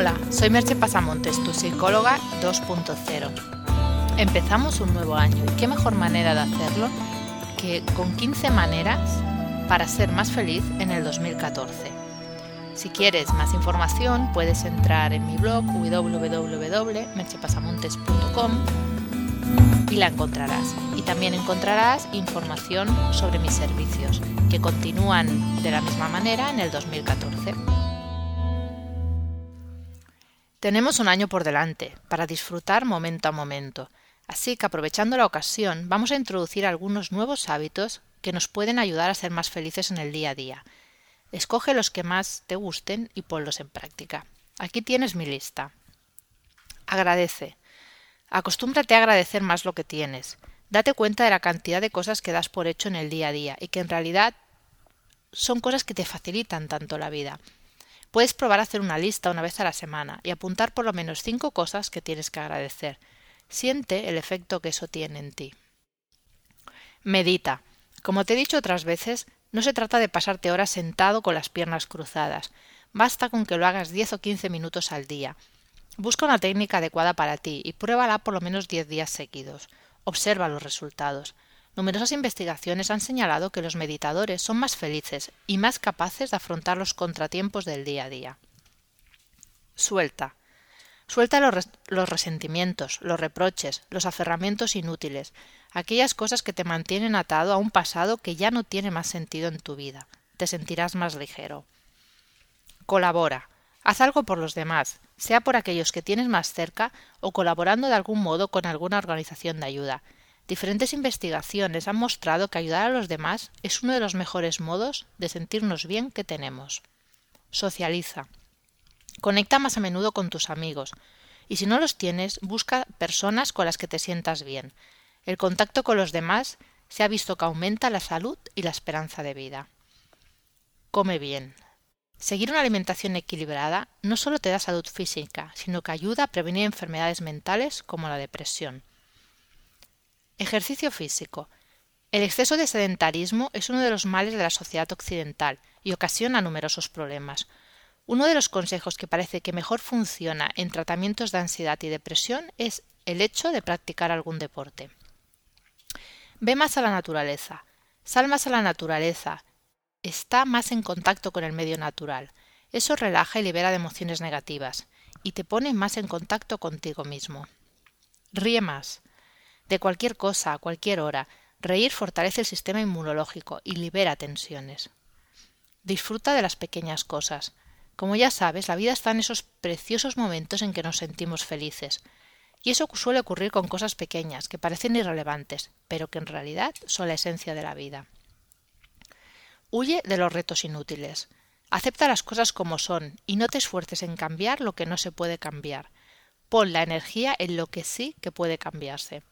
Hola, soy Merche Pasamontes, tu psicóloga 2.0. Empezamos un nuevo año y qué mejor manera de hacerlo que con 15 maneras para ser más feliz en el 2014. Si quieres más información puedes entrar en mi blog www.merchepasamontes.com y la encontrarás. Y también encontrarás información sobre mis servicios, que continúan de la misma manera en el 2014. Tenemos un año por delante para disfrutar momento a momento, así que aprovechando la ocasión vamos a introducir algunos nuevos hábitos que nos pueden ayudar a ser más felices en el día a día. Escoge los que más te gusten y ponlos en práctica. Aquí tienes mi lista. Agradece. Acostúmbrate a agradecer más lo que tienes. Date cuenta de la cantidad de cosas que das por hecho en el día a día y que en realidad son cosas que te facilitan tanto la vida. Puedes probar a hacer una lista una vez a la semana y apuntar por lo menos cinco cosas que tienes que agradecer. Siente el efecto que eso tiene en ti. Medita. Como te he dicho otras veces, no se trata de pasarte horas sentado con las piernas cruzadas. Basta con que lo hagas 10 o 15 minutos al día. Busca una técnica adecuada para ti y pruébala por lo menos 10 días seguidos. Observa los resultados. Numerosas investigaciones han señalado que los meditadores son más felices y más capaces de afrontar los contratiempos del día a día. Suelta. Suelta los, los, resentimientos, los reproches, los aferramientos inútiles, aquellas cosas que te mantienen atado a un pasado que ya no tiene más sentido en tu vida. Te sentirás más ligero. Colabora. Haz algo por los demás, sea por aquellos que tienes más cerca o colaborando de algún modo con alguna organización de ayuda. Diferentes investigaciones han mostrado que ayudar a los demás es uno de los mejores modos de sentirnos bien que tenemos. Socializa. Conecta más a menudo con tus amigos, y si no los tienes, busca personas con las que te sientas bien. El contacto con los demás se ha visto que aumenta la salud y la esperanza de vida. Come bien. Seguir una alimentación equilibrada no solo te da salud física, sino que ayuda a prevenir enfermedades mentales como la depresión. Ejercicio físico. El exceso de sedentarismo es uno de los males de la sociedad occidental y ocasiona numerosos problemas. Uno de los consejos que parece que mejor funciona en tratamientos de ansiedad y depresión es el hecho de practicar algún deporte. Ve más a la naturaleza. Sal más a la naturaleza. Está más en contacto con el medio natural. Eso relaja y libera de emociones negativas y te pone más en contacto contigo mismo. Ríe más. De cualquier cosa, a cualquier hora, reír fortalece el sistema inmunológico y libera tensiones. Disfruta de las pequeñas cosas. Como ya sabes, la vida está en esos preciosos momentos en que nos sentimos felices. Y eso suele ocurrir con cosas pequeñas, que parecen irrelevantes, pero que en realidad son la esencia de la vida. Huye de los retos inútiles. Acepta las cosas como son y no te esfuerces en cambiar lo que no se puede cambiar. Pon la energía en lo que sí que puede cambiarse.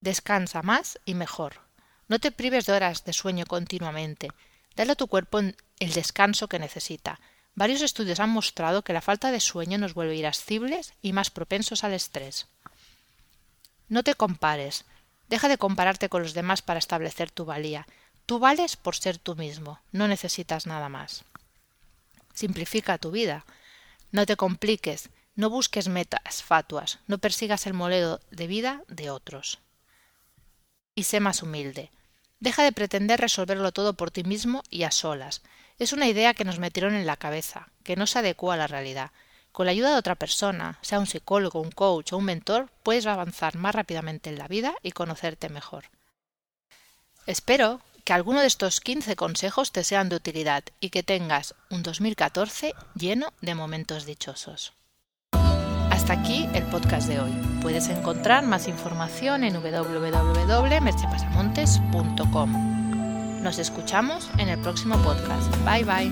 Descansa más y mejor. No te prives de horas de sueño continuamente. Dale a tu cuerpo el descanso que necesita. Varios estudios han mostrado que la falta de sueño nos vuelve irascibles y más propensos al estrés. No te compares. Deja de compararte con los demás para establecer tu valía. Tú vales por ser tú mismo. No necesitas nada más. Simplifica tu vida. No te compliques. No busques metas fatuas. No persigas el modelo de vida de otros y sé más humilde. Deja de pretender resolverlo todo por ti mismo y a solas. Es una idea que nos metieron en la cabeza, que no se adecua a la realidad. Con la ayuda de otra persona, sea un psicólogo, un coach o un mentor, puedes avanzar más rápidamente en la vida y conocerte mejor. Espero que alguno de estos 15 consejos te sean de utilidad y que tengas un 2014 lleno de momentos dichosos. Hasta aquí el podcast de hoy. Puedes encontrar más información en www.merchepasamontes.com. Nos escuchamos en el próximo podcast. Bye bye.